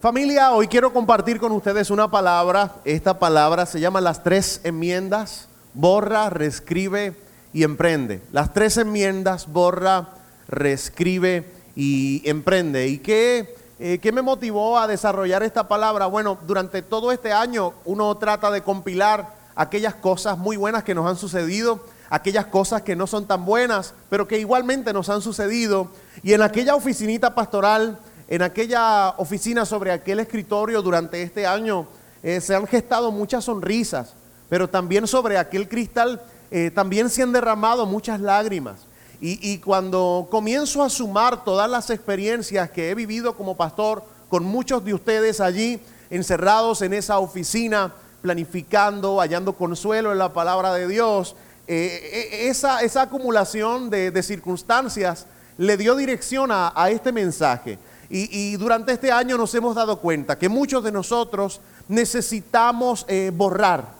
Familia, hoy quiero compartir con ustedes una palabra. Esta palabra se llama las tres enmiendas. Borra, reescribe y emprende. Las tres enmiendas, borra, reescribe y emprende. ¿Y qué, eh, qué me motivó a desarrollar esta palabra? Bueno, durante todo este año uno trata de compilar aquellas cosas muy buenas que nos han sucedido, aquellas cosas que no son tan buenas, pero que igualmente nos han sucedido. Y en aquella oficinita pastoral en aquella oficina sobre aquel escritorio durante este año eh, se han gestado muchas sonrisas, pero también sobre aquel cristal eh, también se han derramado muchas lágrimas. Y, cuando comienzo a sumar todas las experiencias que he vivido como pastor con muchos de ustedes allí encerrados en esa oficina, planificando, hallando consuelo en la palabra de Dios, eh, esa, acumulación de, circunstancias le dio dirección a este mensaje. Y, durante este año nos hemos dado cuenta que muchos de nosotros necesitamos eh, borrar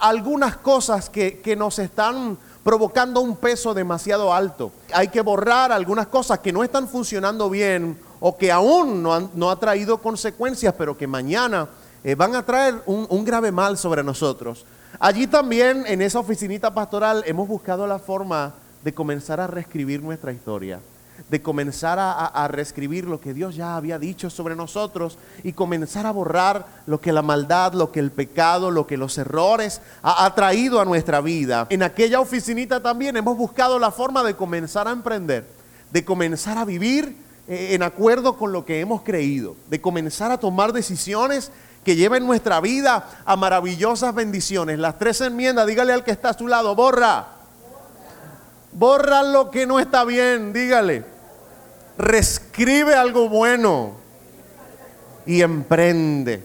algunas cosas que, que nos están provocando un peso demasiado alto. Hay que borrar algunas cosas que no están funcionando bien o que aún no, han, no ha traído consecuencias, pero que mañana eh, van a traer un, un grave mal sobre nosotros. Allí también, en esa oficinita pastoral, hemos buscado la forma de comenzar a reescribir nuestra historia de comenzar a, a, reescribir lo que Dios ya había dicho sobre nosotros y comenzar a borrar lo que la maldad, lo que el pecado, lo que los errores ha, traído a nuestra vida. En aquella oficinita también hemos buscado la forma de comenzar a emprender, de comenzar a vivir eh, en acuerdo con lo que hemos creído, de comenzar a tomar decisiones que lleven nuestra vida a maravillosas bendiciones. Las tres enmiendas, dígale al que está a su lado, borra Borra lo que no está bien, dígale. Reescribe algo bueno y emprende.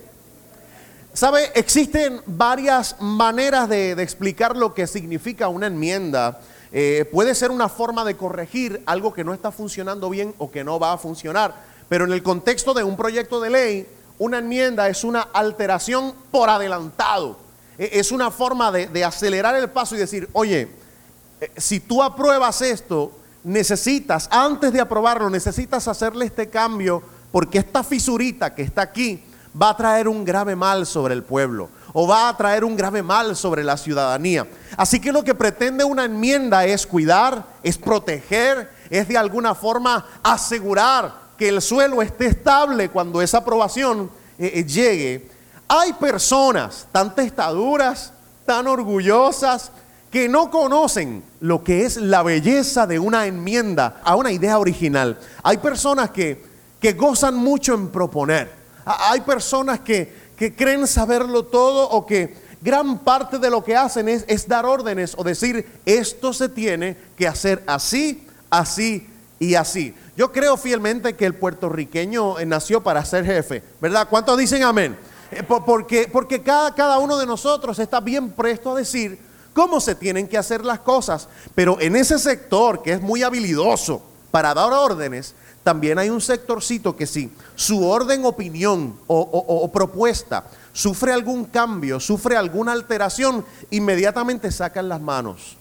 ¿Sabe? Existen varias maneras de, explicar lo que significa una enmienda. Eh, puede ser una forma de corregir algo que no está funcionando bien o que no va a funcionar. Pero en el contexto de un proyecto de ley, una enmienda es una alteración por adelantado. Es una forma de, de acelerar el paso y decir, oye, si tú apruebas esto, necesitas, antes de aprobarlo, necesitas hacerle este cambio porque esta fisurita que está aquí va a traer un grave mal sobre el pueblo o va a traer un grave mal sobre la ciudadanía. Así que lo que pretende una enmienda es cuidar, es proteger, es de alguna forma asegurar que el suelo esté estable cuando esa aprobación eh, eh llegue. Hay personas tan testaduras, tan orgullosas, que no conocen lo que es la belleza de una enmienda a una idea original. Hay personas que, que gozan mucho en proponer. Hay personas que, que, creen saberlo todo o que gran parte de lo que hacen es, dar órdenes o decir, esto se tiene que hacer así, así y así. Yo creo fielmente que el puertorriqueño nació para ser jefe, ¿verdad? ¿Cuántos dicen amén? Eh, porque, porque cada, cada uno de nosotros está bien presto a decir, cómo se tienen que hacer las cosas. Pero en ese sector que es muy habilidoso para dar órdenes, también hay un sectorcito que sí, su orden, opinión o, o, propuesta sufre algún cambio, sufre alguna alteración, inmediatamente sacan las manos.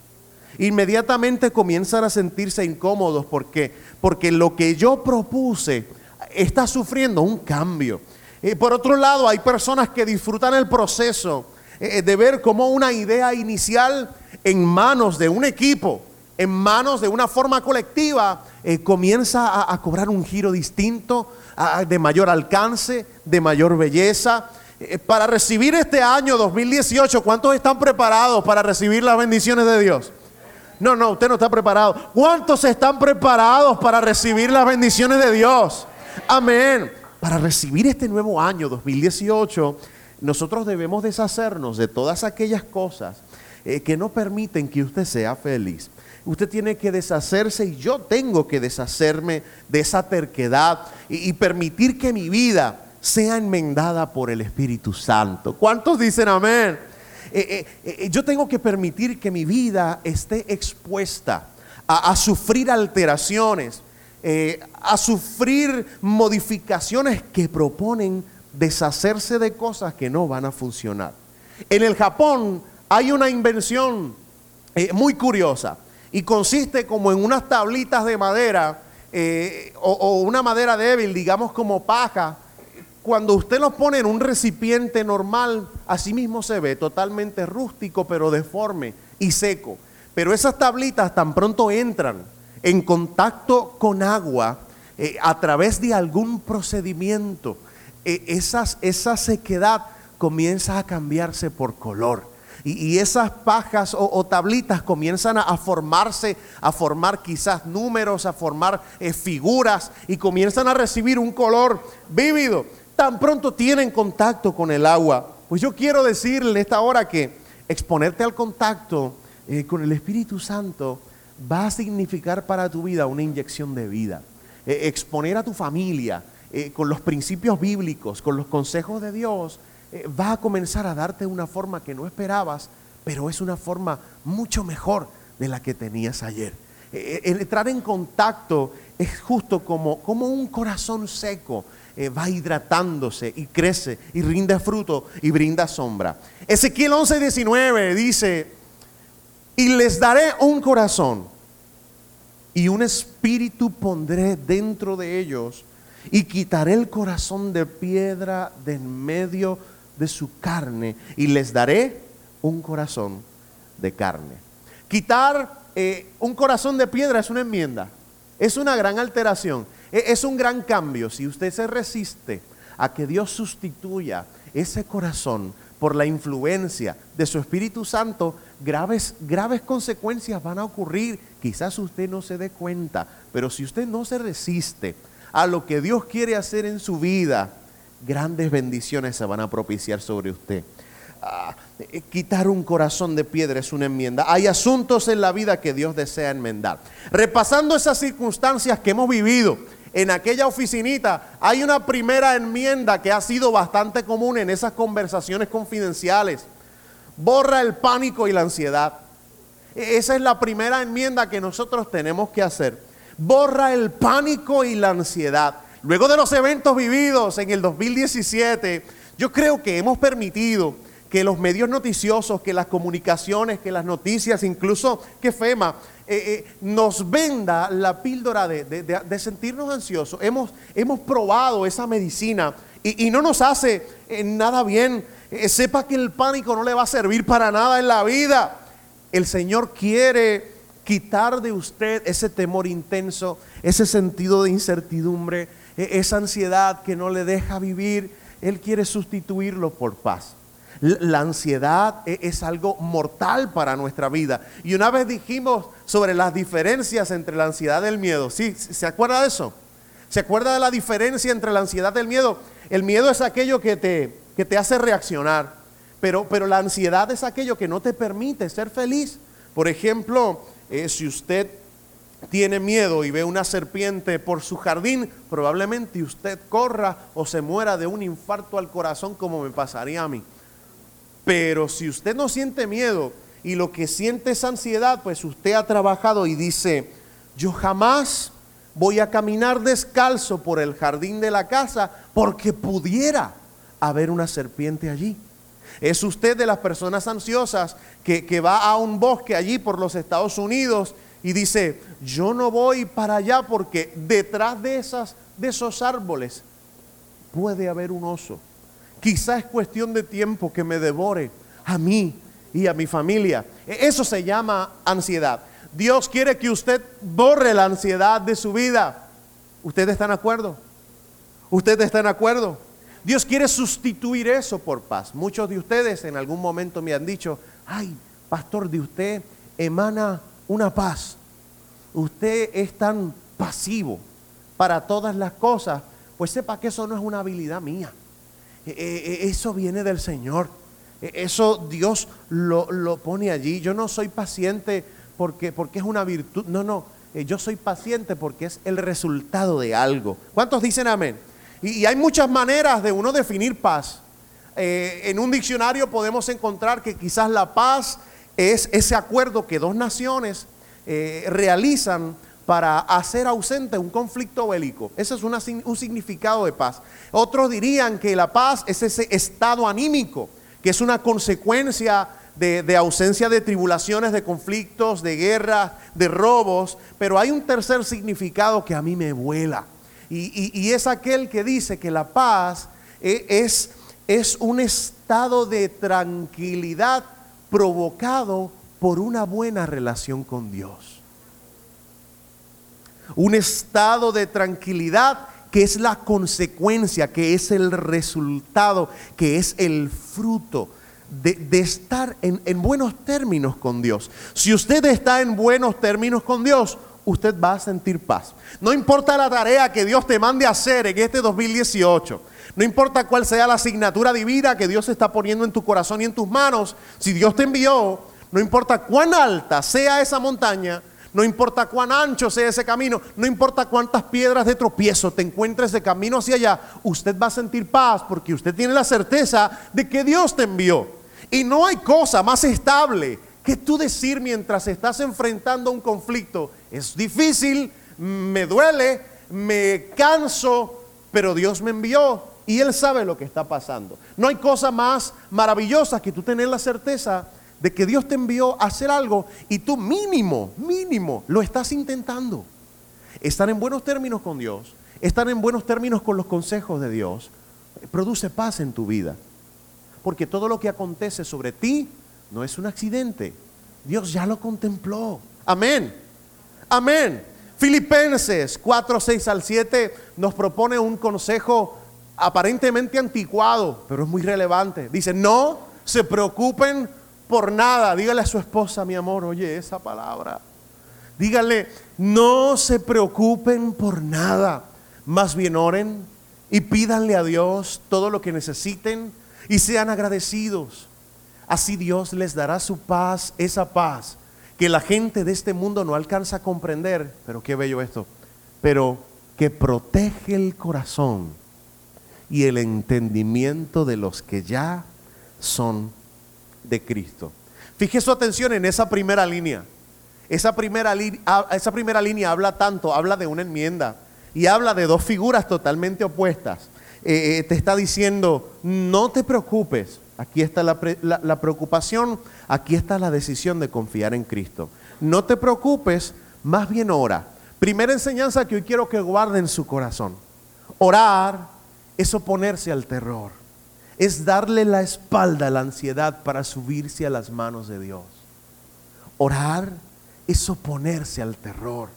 Inmediatamente comienzan a sentirse incómodos porque, porque lo que yo propuse está sufriendo un cambio. Y por otro lado, hay personas que disfrutan el proceso eh, de ver cómo una idea inicial en manos de un equipo, en manos de una forma colectiva, eh, comienza a, cobrar un giro distinto, de mayor alcance, de mayor belleza. Eh, para recibir este año 2018, ¿cuántos están preparados para recibir las bendiciones de Dios? No, no, usted no está preparado. ¿Cuántos están preparados para recibir las bendiciones de Dios? Amén. Para recibir este nuevo año 2018 nosotros debemos deshacernos de todas aquellas cosas eh, que no permiten que usted sea feliz. Usted tiene que deshacerse y yo tengo que deshacerme de esa terquedad y, permitir que mi vida sea enmendada por el Espíritu Santo. ¿Cuántos dicen amén? Eh, eh, yo tengo que permitir que mi vida esté expuesta a, sufrir alteraciones, a sufrir modificaciones que proponen deshacerse de cosas que no van a funcionar. En el Japón hay una invención eh, muy curiosa y consiste como en unas tablitas de madera eh, o, una madera débil, digamos como paja, cuando usted los pone en un recipiente normal, así mismo se ve, totalmente rústico, pero deforme y seco. Pero esas tablitas tan pronto entran en contacto con agua eh, a través de algún procedimiento, esas, esa sequedad comienza a cambiarse por color. Y, esas pajas o, tablitas comienzan a, formarse, a formar quizás números, a formar eh, figuras y comienzan a recibir un color vívido. Tan pronto tienen contacto con el agua. Pues yo quiero decirle en esta hora que exponerte al contacto eh, con el Espíritu Santo va a significar para tu vida una inyección de vida. Eh, exponer a tu familia con los principios bíblicos, con los consejos de Dios, eh, va a comenzar a darte una forma que no esperabas, pero es una forma mucho mejor de la que tenías ayer. Eh, eh, entrar en contacto es justo como, como un corazón seco. va hidratándose y crece y rinde fruto y brinda sombra. Ezequiel 11, 19 dice, y les daré un corazón y un espíritu pondré dentro de ellos y quitaré el corazón de piedra de en medio de su carne y les daré un corazón de carne. Quitar eh, un corazón de piedra es una enmienda, es una gran alteración, e, es un gran cambio. Si usted se resiste a que Dios sustituya ese corazón por la influencia de su Espíritu Santo, graves, graves consecuencias van a ocurrir. Quizás usted no se dé cuenta, pero si usted no se resiste a lo que Dios quiere hacer en su vida, grandes bendiciones se van a propiciar sobre usted. Ah, eh, quitar un corazón de piedra es una enmienda. Hay asuntos en la vida que Dios desea enmendar. Repasando esas circunstancias que hemos vivido en aquella oficinita, hay una primera enmienda que ha sido bastante común en esas conversaciones confidenciales. Borra el pánico y la ansiedad. E-, esa es la primera enmienda que nosotros tenemos que hacer. Borra el pánico y la ansiedad. Luego de los eventos vividos en el 2017, yo creo que hemos permitido que los medios noticiosos, que las comunicaciones, que las noticias, incluso que FEMA, eh, eh, nos venda la píldora de, sentirnos ansiosos. Hemos, hemos, probado esa medicina y, no nos hace eh, nada bien. sepa que el pánico no le va a servir para nada en la vida. El Señor quiere quitar de usted ese temor intenso, ese sentido de incertidumbre, e-, esa ansiedad que no le deja vivir, Él quiere sustituirlo por paz. La ansiedad e-, es algo mortal para nuestra vida. Y una vez dijimos sobre las diferencias entre la ansiedad y el miedo. ¿Sí? ¿Se acuerda de eso? ¿Se acuerda de la diferencia entre la ansiedad y el miedo? El miedo es aquello que te, que te hace reaccionar, pero, pero la ansiedad es aquello que no te permite ser feliz. Por ejemplo, eh, si usted tiene miedo y ve una serpiente por su jardín, probablemente usted corra o se muera de un infarto al corazón como me pasaría a mí. Pero si usted no siente miedo y lo que siente es ansiedad, pues usted ha trabajado y dice, yo jamás voy a caminar descalzo por el jardín de la casa porque pudiera haber una serpiente allí. Es usted de las personas ansiosas que, que va a un bosque allí por los Estados Unidos y dice, yo no voy para allá porque detrás de, esas, de esos árboles puede haber un oso. Quizás es cuestión de tiempo que me devore a mí y a mi familia. E, eso se llama ansiedad. Dios quiere que usted borre la ansiedad de su vida. ¿Ustedes están de acuerdo? ¿Ustedes están de acuerdo? Dios quiere sustituir eso por paz. Muchos de ustedes en algún momento me han dicho, ay, pastor, de usted emana una paz. Usted es tan pasivo para todas las cosas, pues sepa que eso no es una habilidad mía. E, e, e, eso viene del Señor. Eso Dios lo, lo pone allí. Yo no soy paciente porque, porque es una virtud. No, no. Eh, yo soy paciente porque es el resultado de algo. ¿Cuántos dicen amén? Y, hay muchas maneras de uno definir paz. Eh, en un diccionario podemos encontrar que quizás la paz es ese acuerdo que dos naciones eh, realizan para hacer ausente un conflicto bélico. Ese es un significado de paz. Otros dirían que la paz es ese estado anímico, que es una consecuencia de, ausencia de tribulaciones, de conflictos, de guerras, de robos. Pero hay un tercer significado que a mí me vuela. Y es aquel que dice que la paz e, es, un estado de tranquilidad provocado por una buena relación con Dios. Un estado de tranquilidad que es la consecuencia, que es el resultado, que es el fruto de, estar en buenos términos con Dios. Si usted está en buenos términos con Dios, usted va a sentir paz. No importa la tarea que Dios te mande a hacer en este 2018. No importa cuál sea la asignatura divina que Dios está poniendo en tu corazón y en tus manos. Si Dios te envió, no importa cuán alta sea esa montaña, no importa cuán ancho sea ese camino, no importa cuántas piedras de tropiezo te encuentres de camino hacia allá, usted va a sentir paz porque usted tiene la certeza de que Dios te envió. Y no hay cosa más estable que tú decir mientras estás enfrentando un conflicto, es difícil, me duele, me canso, pero Dios me envió y Él sabe lo que está pasando. No hay cosa más maravillosa que tú tener la certeza de que Dios te envió a hacer algo y tú mínimo, mínimo, lo estás intentando. Estar en buenos términos con Dios, estar en buenos términos con los consejos de Dios, produce paz en tu vida. Porque todo lo que acontece sobre ti no es un accidente. Dios ya lo contempló. Amén. Amén. Filipenses 4, 6 al 7 nos propone un consejo aparentemente anticuado, pero es muy relevante. Dice, no se preocupen por nada. Dígale a su esposa, mi amor, oye esa palabra. Dígale, no se preocupen por nada. Más bien oren y pídanle a Dios todo lo que necesiten y sean agradecidos. Así Dios les dará su paz, esa paz que la gente de este mundo no alcanza a comprender. Pero qué bello esto. Pero que protege el corazón y el entendimiento de los que ya son de Cristo. Fije su atención en esa primera línea. Esa primera, esa primera línea habla tanto, habla de una enmienda y habla de dos figuras totalmente opuestas. Eh, eh, te está diciendo, no te preocupes, aquí está la, preocupación, aquí está la decisión de confiar en Cristo. No te preocupes, más bien ora. Primera enseñanza que hoy quiero que guarden su corazón. Orar es oponerse al terror es darle la espalda a la ansiedad para subirse a las manos de Dios. Orar es oponerse al terror,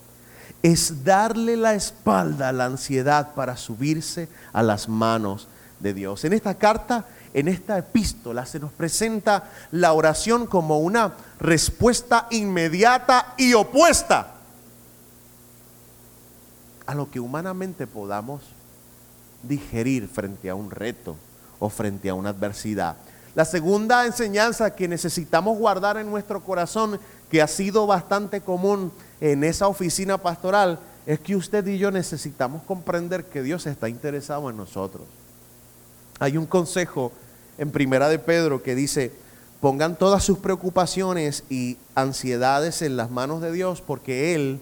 es darle la espalda a la ansiedad para subirse a las manos de Dios. En esta carta, en esta epístola, se nos presenta la oración como una respuesta inmediata y opuesta a lo que humanamente podamos digerir frente a un reto o frente a una adversidad. La segunda enseñanza que necesitamos guardar en nuestro corazón, que ha sido bastante común en esa oficina pastoral, es que usted y yo necesitamos comprender que Dios está interesado en nosotros. Hay un consejo en Primera de Pedro que dice, pongan todas sus preocupaciones y ansiedades en las manos de Dios porque Él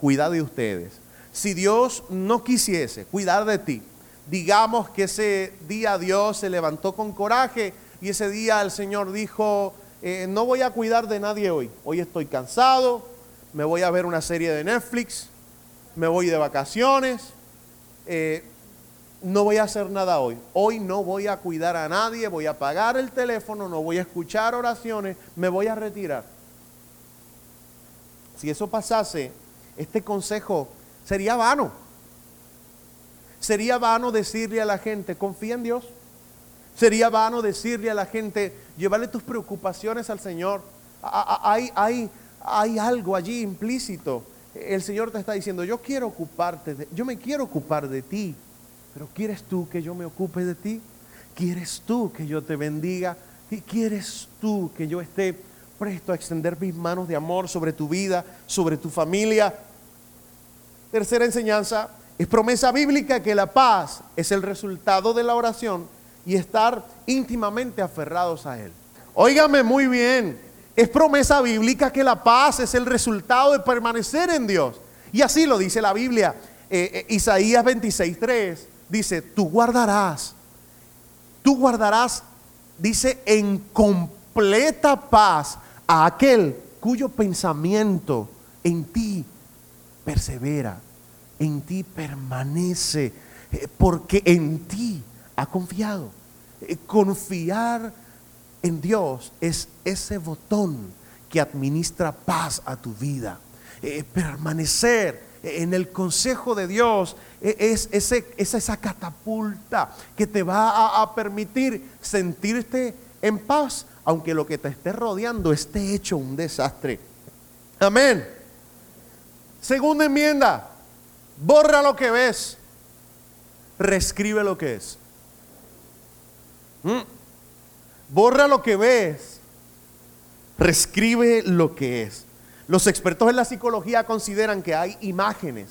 cuida de ustedes. Si Dios no quisiese cuidar de ti, digamos que ese día Dios se levantó con coraje y ese día el Señor dijo, eh, no voy a cuidar de nadie hoy, hoy estoy cansado, me voy a ver una serie de Netflix, me voy de vacaciones, eh, no voy a hacer nada hoy, hoy no voy a cuidar a nadie, voy a apagar el teléfono, no voy a escuchar oraciones, me voy a retirar. Si eso pasase, este consejo sería vano. Sería vano decirle a la gente, confía en Dios. Sería vano decirle a la gente, llévale tus preocupaciones al Señor. Hay, hay, hay algo allí implícito. El Señor te está diciendo, yo quiero ocuparte, de, yo me quiero ocupar de ti, pero ¿quieres tú que yo me ocupe de ti? ¿Quieres tú que yo te bendiga? ¿Y quieres tú que yo esté presto a extender mis manos de amor sobre tu vida, sobre tu familia? Tercera enseñanza, es promesa bíblica que la paz es el resultado de la oración y estar íntimamente aferrados a Él. Óigame muy bien, es promesa bíblica que la paz es el resultado de permanecer en Dios. Y así lo dice la Biblia. Eh, eh, Isaías 26.3 dice, tú guardarás, tú guardarás, dice, en completa paz a aquel cuyo pensamiento en ti persevera en ti permanece, eh, porque en ti ha confiado. Eh, confiar en Dios es ese botón que administra paz a tu vida. Eh, permanecer en el consejo de Dios e, es, esa catapulta que te va a, permitir sentirte en paz, aunque lo que te esté rodeando esté hecho un desastre. Amén. Segunda enmienda, borra lo que ves, reescribe lo que es. ¿Mm? Borra lo que ves, reescribe lo que es. Los expertos en la psicología consideran que hay imágenes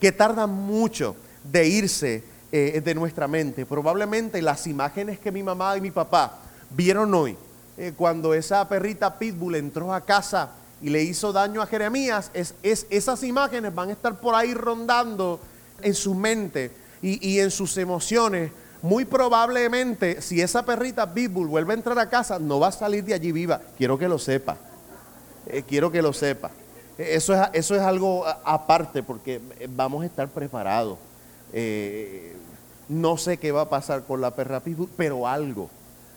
que tardan mucho de irse eh, de nuestra mente. Probablemente las imágenes que mi mamá y mi papá vieron hoy, eh, cuando esa perrita Pitbull entró a casa y le hizo daño a Jeremías, es, esas imágenes van a estar por ahí rondando en su mente y, y en sus emociones. Muy probablemente, si esa perrita Pitbull vuelve a entrar a casa, no va a salir de allí viva. Quiero que lo sepa. Eh, quiero que lo sepa. Eso es, eso es algo aparte porque vamos a estar preparados. Eh, no sé qué va a pasar con la perra pero algo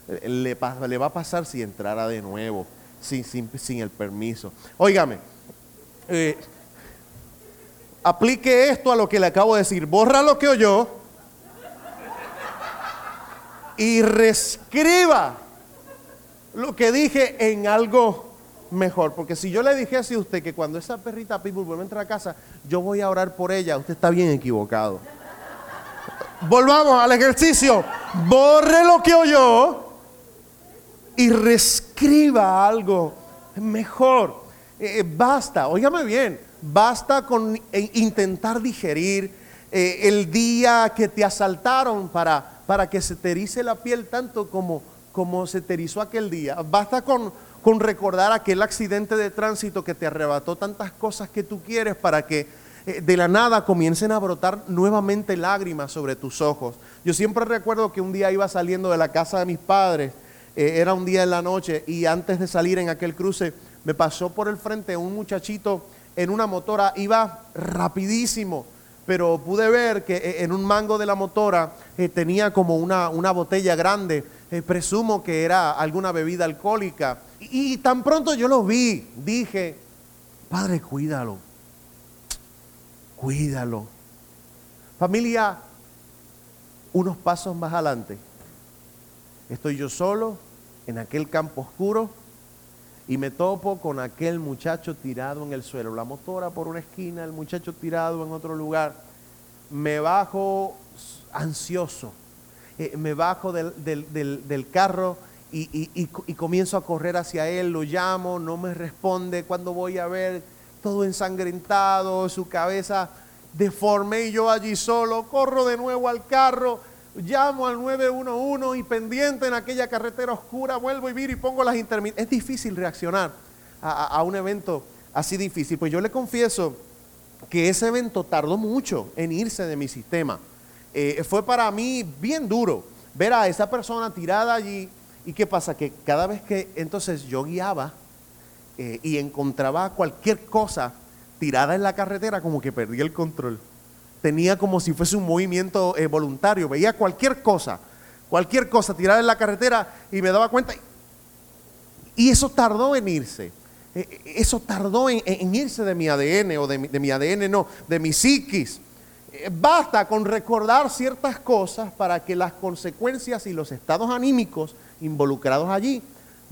le, le va a pasar si entrara de nuevo, sin, sin, el permiso. Óigame, eh, aplique esto a lo que le acabo de decir. Borra lo que oyó y reescriba lo que dije en algo mejor. Porque si yo le dijese a usted que cuando esa perrita Pitbull vuelve a entrar a casa, yo voy a orar por ella, usted está bien equivocado. Volvamos al ejercicio. Borre lo que oyó y reescriba algo mejor. Eh, eh, basta, óigame bien, basta con eh, intentar digerir el día que te asaltaron para, para que se te la piel tanto como, como se te aquel día. Basta con con recordar aquel accidente de tránsito que te arrebató tantas cosas que tú quieres para que eh, de la nada comiencen a brotar nuevamente lágrimas sobre tus ojos. Yo siempre recuerdo que un día iba saliendo de la casa de mis padres, eh, era un día en la noche y antes de salir en aquel cruce me pasó por el frente un muchachito en una motora, iba rapidísimo, pero pude ver que eh, en un mango de la motora tenía como una, una botella grande, presumo que era alguna bebida alcohólica. Y tan pronto yo lo vi, dije, Padre, cuídalo, cuídalo. Familia, unos pasos más adelante, estoy yo solo en aquel campo oscuro y me topo con aquel muchacho tirado en el suelo, la motora por una esquina, el muchacho tirado en otro lugar. Me bajo ansioso, eh, me bajo del, del carro y, comienzo a correr hacia él, lo llamo, no me responde, cuando voy a ver todo ensangrentado, su cabeza deforme y yo allí solo, corro de nuevo al carro, llamo al 911 y pendiente en aquella carretera oscura, vuelvo y viro y pongo las intermitentes. Es difícil reaccionar a, un evento así difícil. Pues yo le confieso que ese evento tardó mucho en irse de mi sistema. Eh, fue para mí bien duro ver a esa persona tirada allí ¿Y qué pasa? Que cada vez que entonces yo guiaba eh, y encontraba cualquier cosa tirada en la carretera, como que perdía el control. Tenía como si fuese un movimiento eh, voluntario. Veía cualquier cosa, cualquier cosa tirada en la carretera y me daba cuenta. Y eso tardó en irse. Eh, eso tardó en, irse de mi ADN o de mi, ADN, no, de mi psiquis. Basta con recordar ciertas cosas para que las consecuencias y los estados anímicos involucrados allí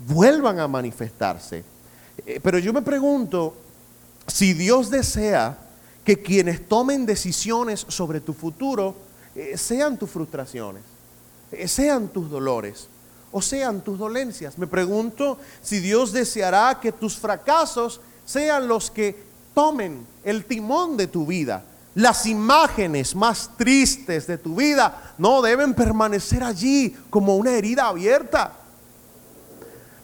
vuelvan a manifestarse. Eh, pero yo me pregunto si Dios desea que quienes tomen decisiones sobre tu futuro eh, sean tus frustraciones, eh, sean tus dolores o sean tus dolencias. Me pregunto si Dios deseará que tus fracasos sean los que tomen el timón de tu vida. Las imágenes más tristes de tu vida no deben permanecer allí como una herida abierta.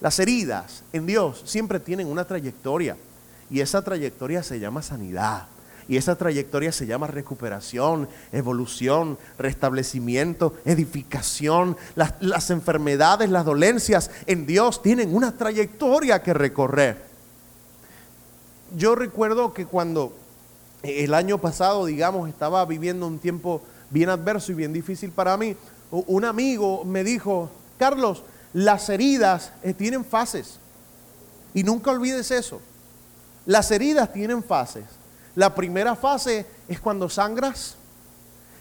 Las heridas en Dios siempre tienen una trayectoria y esa trayectoria se llama sanidad. Y esa trayectoria se llama recuperación, evolución, restablecimiento, edificación. Las, las, enfermedades, las dolencias en Dios tienen una trayectoria que recorrer. Yo recuerdo que cuando el año pasado, digamos, estaba viviendo un tiempo bien adverso y bien difícil para mí, un amigo me dijo, Carlos, las heridas eh, tienen fases. Y nunca olvides eso. Las heridas tienen fases. La primera fase es cuando sangras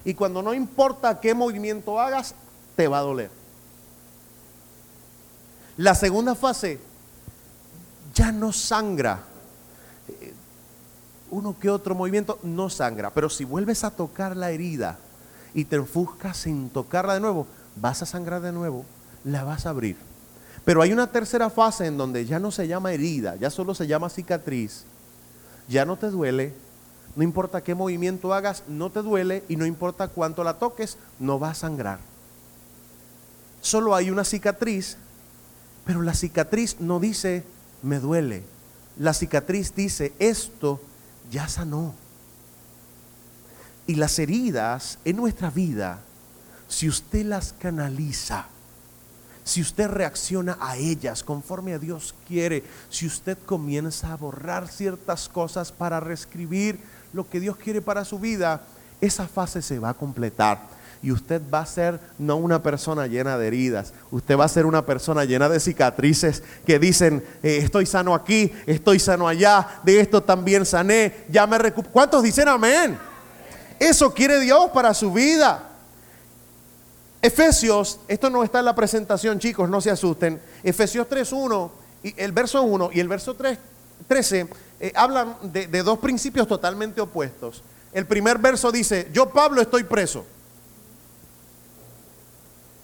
y cuando no importa qué movimiento hagas, te va a doler. La segunda fase ya no sangra. Eh, uno que otro movimiento no sangra, pero si vuelves a tocar la herida y te enfuscas en tocarla de nuevo, vas a sangrar de nuevo, la vas a abrir. Pero hay una tercera fase en donde ya no se llama herida, ya solo se llama cicatriz, ya no te duele, no importa qué movimiento hagas, no te duele y no importa cuánto la toques, no va a sangrar. Solo hay una cicatriz, pero la cicatriz no dice me duele. La cicatriz dice esto ya sanó. Y las heridas en nuestra vida, si usted las canaliza, si usted reacciona a ellas conforme a Dios quiere, si usted comienza a borrar ciertas cosas para reescribir lo que Dios quiere para su vida, esa fase se va a completar y usted va a ser no una persona llena de heridas, usted va a ser una persona llena de cicatrices que dicen, eh, estoy sano aquí, estoy sano allá, de esto también sané, ya me recupero. ¿Cuántos dicen amén? Eso quiere Dios para su vida. Efesios, esto no está en la presentación, chicos, no se asusten. Efesios 3.1, y el verso 1 y el verso 3, 13 eh, hablan de, dos principios totalmente opuestos. El primer verso dice, yo Pablo estoy preso.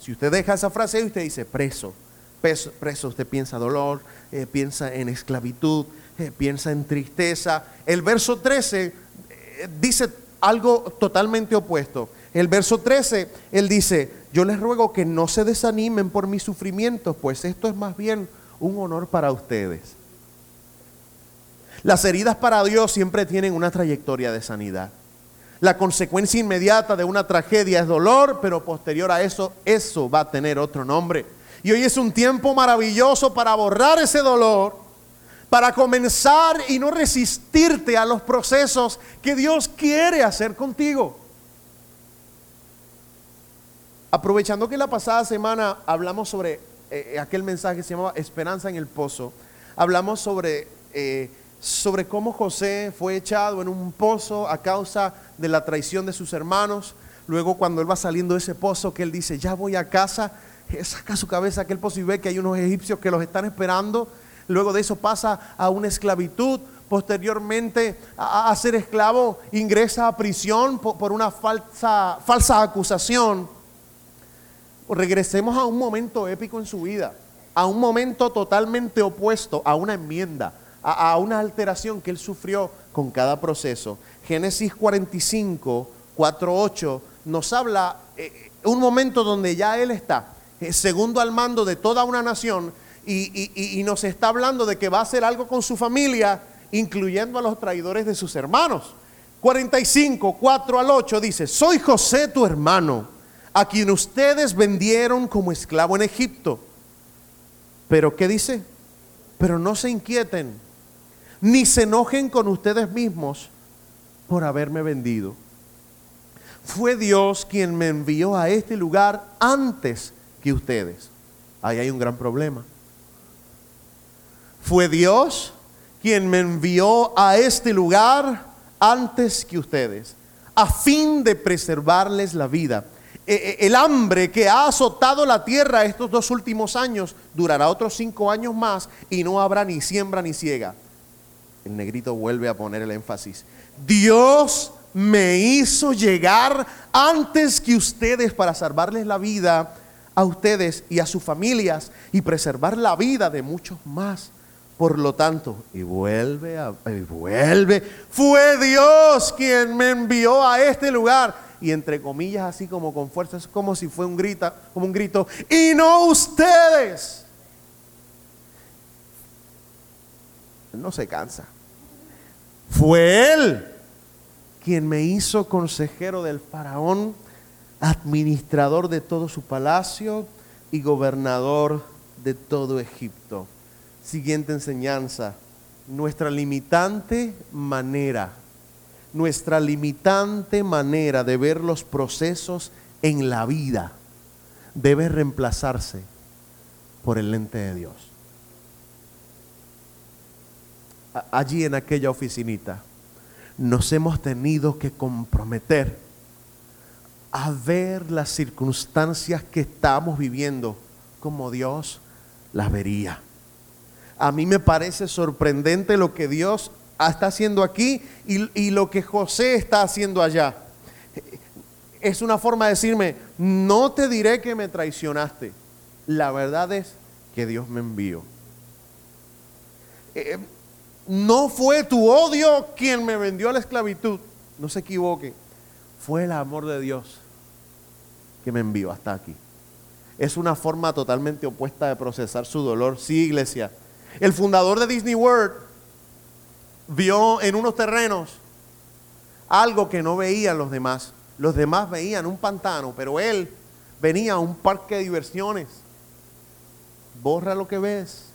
Si usted deja esa frase y usted dice preso, preso, usted piensa dolor, eh, piensa en esclavitud, eh, piensa en tristeza. El verso 13 eh, dice algo totalmente opuesto. El verso 13, él dice, yo les ruego que no se desanimen por mis sufrimientos, pues esto es más bien un honor para ustedes. Las heridas para Dios siempre tienen una trayectoria de sanidad. La consecuencia inmediata de una tragedia es dolor, pero posterior a eso, eso va a tener otro nombre. Y hoy es un tiempo maravilloso para borrar ese dolor, para comenzar y no resistirte a los procesos que Dios quiere hacer contigo. Aprovechando que la pasada semana hablamos sobre eh, aquel mensaje que se llamaba Esperanza en el Pozo, hablamos sobre eh, sobre cómo José fue echado en un pozo a causa de la traición de sus hermanos. Luego cuando él va saliendo de ese pozo, que él dice, ya voy a casa, saca su cabeza aquel pozo y ve que hay unos egipcios que los están esperando. Luego de eso pasa a una esclavitud. Posteriormente a, ser esclavo ingresa a prisión por, por una falsa, falsa acusación. Regresemos a un momento épico en su vida, a un momento totalmente opuesto, a una enmienda a, una alteración que él sufrió con cada proceso. Génesis 45, 4, 8 nos habla eh, un momento donde ya él está, eh, segundo al mando de toda una nación, y, y, nos está hablando de que va a hacer algo con su familia, incluyendo a los traidores de sus hermanos. 45, 4 al 8 dice, soy José tu hermano, a quien ustedes vendieron como esclavo en Egipto. Pero ¿qué dice? Pero no se inquieten ni se enojen con ustedes mismos por haberme vendido. Fue Dios quien me envió a este lugar antes que ustedes. Ahí hay un gran problema. Fue Dios quien me envió a este lugar antes que ustedes, a fin de preservarles la vida. E, e, el hambre que ha azotado la tierra estos dos últimos años durará otros cinco años más y no habrá ni siembra ni ciega el negrito vuelve a poner el énfasis. Dios me hizo llegar antes que ustedes para salvarles la vida a ustedes y a sus familias y preservar la vida de muchos más. Por lo tanto, y vuelve, a, y vuelve, fue Dios quien me envió a este lugar. Y entre comillas, así como con fuerza, es como si fue un grito, como un grito, y no ustedes. No se cansa. Fue Él quien me hizo consejero del faraón, administrador de todo su palacio y gobernador de todo Egipto. Siguiente enseñanza, nuestra limitante manera, nuestra limitante manera de ver los procesos en la vida debe reemplazarse por el lente de Dios. Allí en aquella oficinita nos hemos tenido que comprometer a ver las circunstancias que estamos viviendo como Dios las vería. A mí me parece sorprendente lo que Dios está haciendo aquí y, y, lo que José está haciendo allá. Es una forma de decirme, no te diré que me traicionaste. La verdad es que Dios me envió. Eh, no fue tu odio quien me vendió a la esclavitud. No se equivoque. Fue el amor de Dios que me envió hasta aquí. Es una forma totalmente opuesta de procesar su dolor. Sí, iglesia. El fundador de Disney World vio en unos terrenos algo que no veían los demás. Los demás veían un pantano, pero él venía a un parque de diversiones. Borra lo que ves.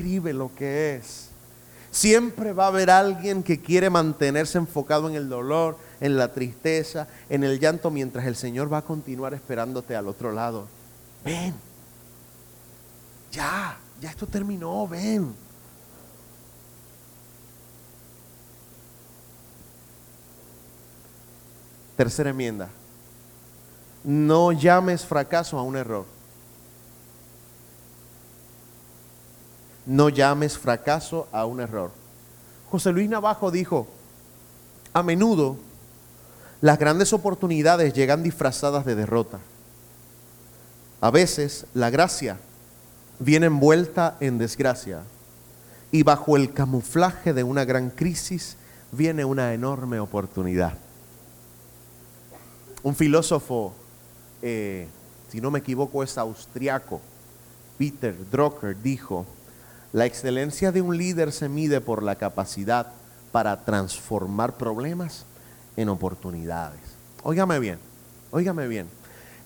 Reescribe lo que es. Siempre va a haber alguien que quiere mantenerse enfocado en el dolor, en la tristeza, en el llanto, mientras el Señor va a continuar esperándote al otro lado. Ven. Ya, ya esto terminó, ven. Tercera enmienda. No llames fracaso a un error. No llames fracaso a un error. José Luis Navajo dijo, a menudo las grandes oportunidades llegan disfrazadas de derrota. A veces la gracia viene envuelta en desgracia y bajo el camuflaje de una gran crisis viene una enorme oportunidad. Un filósofo, eh, si no me equivoco, es austriaco, Peter Drucker, dijo, la excelencia de un líder se mide por la capacidad para transformar problemas en oportunidades. Óigame bien, óigame bien.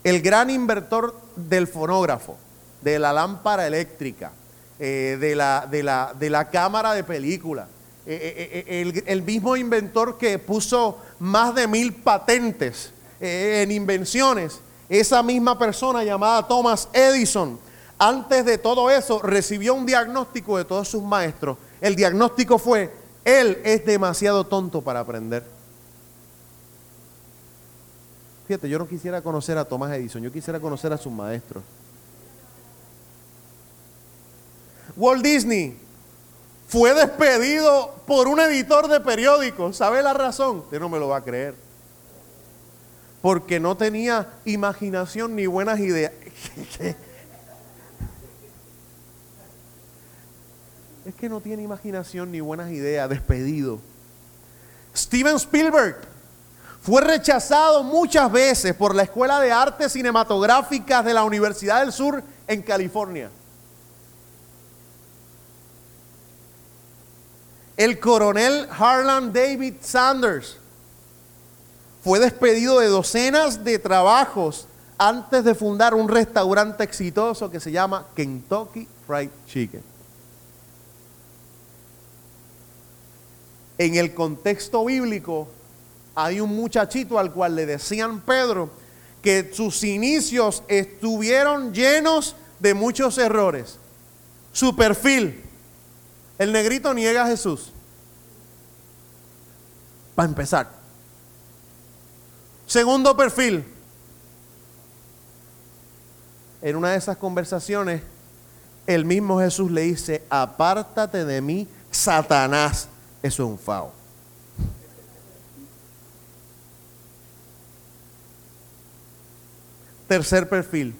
El gran inventor del fonógrafo, de la lámpara eléctrica, eh, de, la, de, la, de, la, cámara de película, eh, eh, el, el, mismo inventor que puso más de mil patentes en invenciones, esa misma persona llamada Thomas Edison, antes de todo eso recibió un diagnóstico de todos sus maestros. El diagnóstico fue, él es demasiado tonto para aprender. Fíjate, yo no quisiera conocer a Tomás Edison, yo quisiera conocer a sus maestros. Walt Disney fue despedido por un editor de periódicos. ¿Sabe la razón? Usted no me lo va a creer. Porque no tenía imaginación ni buenas ideas. es que no tiene imaginación ni buenas ideas. Despedido. Steven Spielberg fue rechazado muchas veces por la Escuela de Artes Cinematográficas de la Universidad del Sur en California. El coronel Harlan David Sanders fue despedido de docenas de trabajos antes de fundar un restaurante exitoso que se llama Kentucky Fried Chicken. En el contexto bíblico, hay un muchachito al cual le decían Pedro que sus inicios estuvieron llenos de muchos errores. Su perfil, el negrito niega a Jesús. Para empezar. Segundo perfil. En una de esas conversaciones, el mismo Jesús le dice, apártate de mí, Satanás. Eso es un fao. Tercer perfil.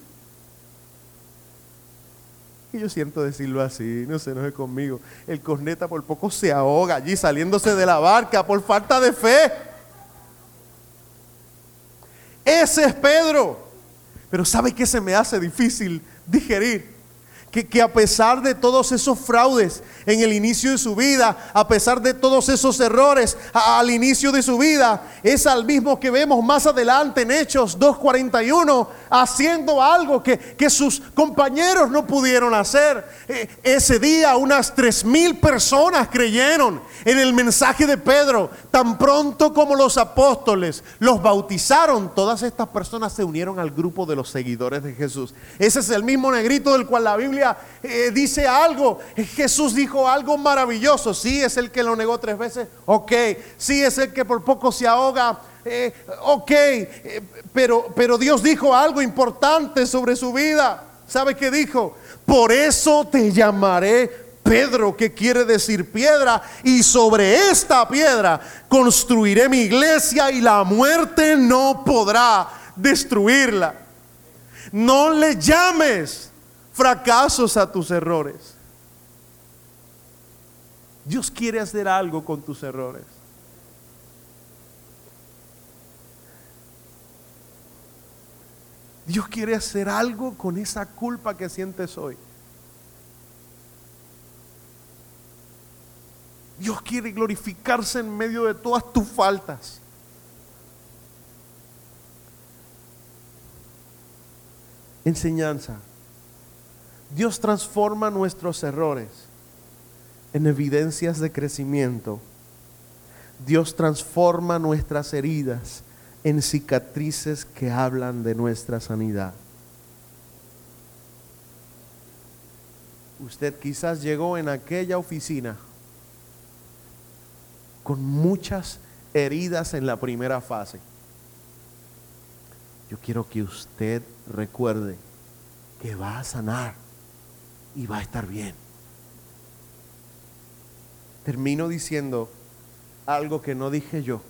Y yo siento decirlo así, no se enoje conmigo. El corneta por poco se ahoga allí saliéndose de la barca por falta de fe. Ese es Pedro. Pero ¿sabe qué se me hace difícil digerir? Que, a pesar de todos esos fraudes en el inicio de su vida, a pesar de todos esos errores al inicio de su vida, es al mismo que vemos más adelante en Hechos 2.41, haciendo algo que, que sus compañeros no pudieron hacer. Eh, ese día unas tres mil personas creyeron en el mensaje de Pedro. Tan pronto como los apóstoles los bautizaron, todas estas personas se unieron al grupo de los seguidores de Jesús. Ese es el mismo negrito del cual la Biblia eh, dice algo. Jesús dijo algo maravilloso. Sí, es el que lo negó tres veces. Ok. Sí, es el que por poco se ahoga. Eh, ok. Eh, pero, pero Dios dijo algo importante sobre su vida. ¿Sabe qué dijo? Por eso te llamaré Pedro, que quiere decir piedra, y sobre esta piedra construiré mi iglesia y la muerte no podrá destruirla. No le llames fracasos a tus errores. Dios quiere hacer algo con tus errores. Dios quiere hacer algo con esa culpa que sientes hoy. Dios quiere glorificarse en medio de todas tus faltas. Enseñanza. Dios transforma nuestros errores en evidencias de crecimiento. Dios transforma nuestras heridas en cicatrices que hablan de nuestra sanidad. Usted quizás llegó en aquella oficina con muchas heridas en la primera fase. Yo quiero que usted recuerde que va a sanar y va a estar bien. Termino diciendo algo que no dije yo.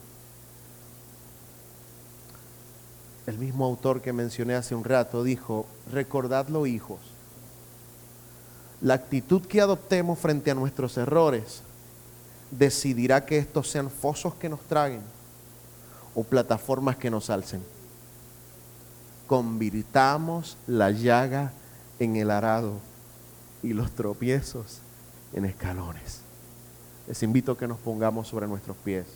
El mismo autor que mencioné hace un rato dijo, recordadlo hijos, la actitud que adoptemos frente a nuestros errores decidirá que estos sean fosos que nos traguen o plataformas que nos alcen. Convirtamos la llaga en el arado y los tropiezos en escalones. Les invito a que nos pongamos sobre nuestros pies.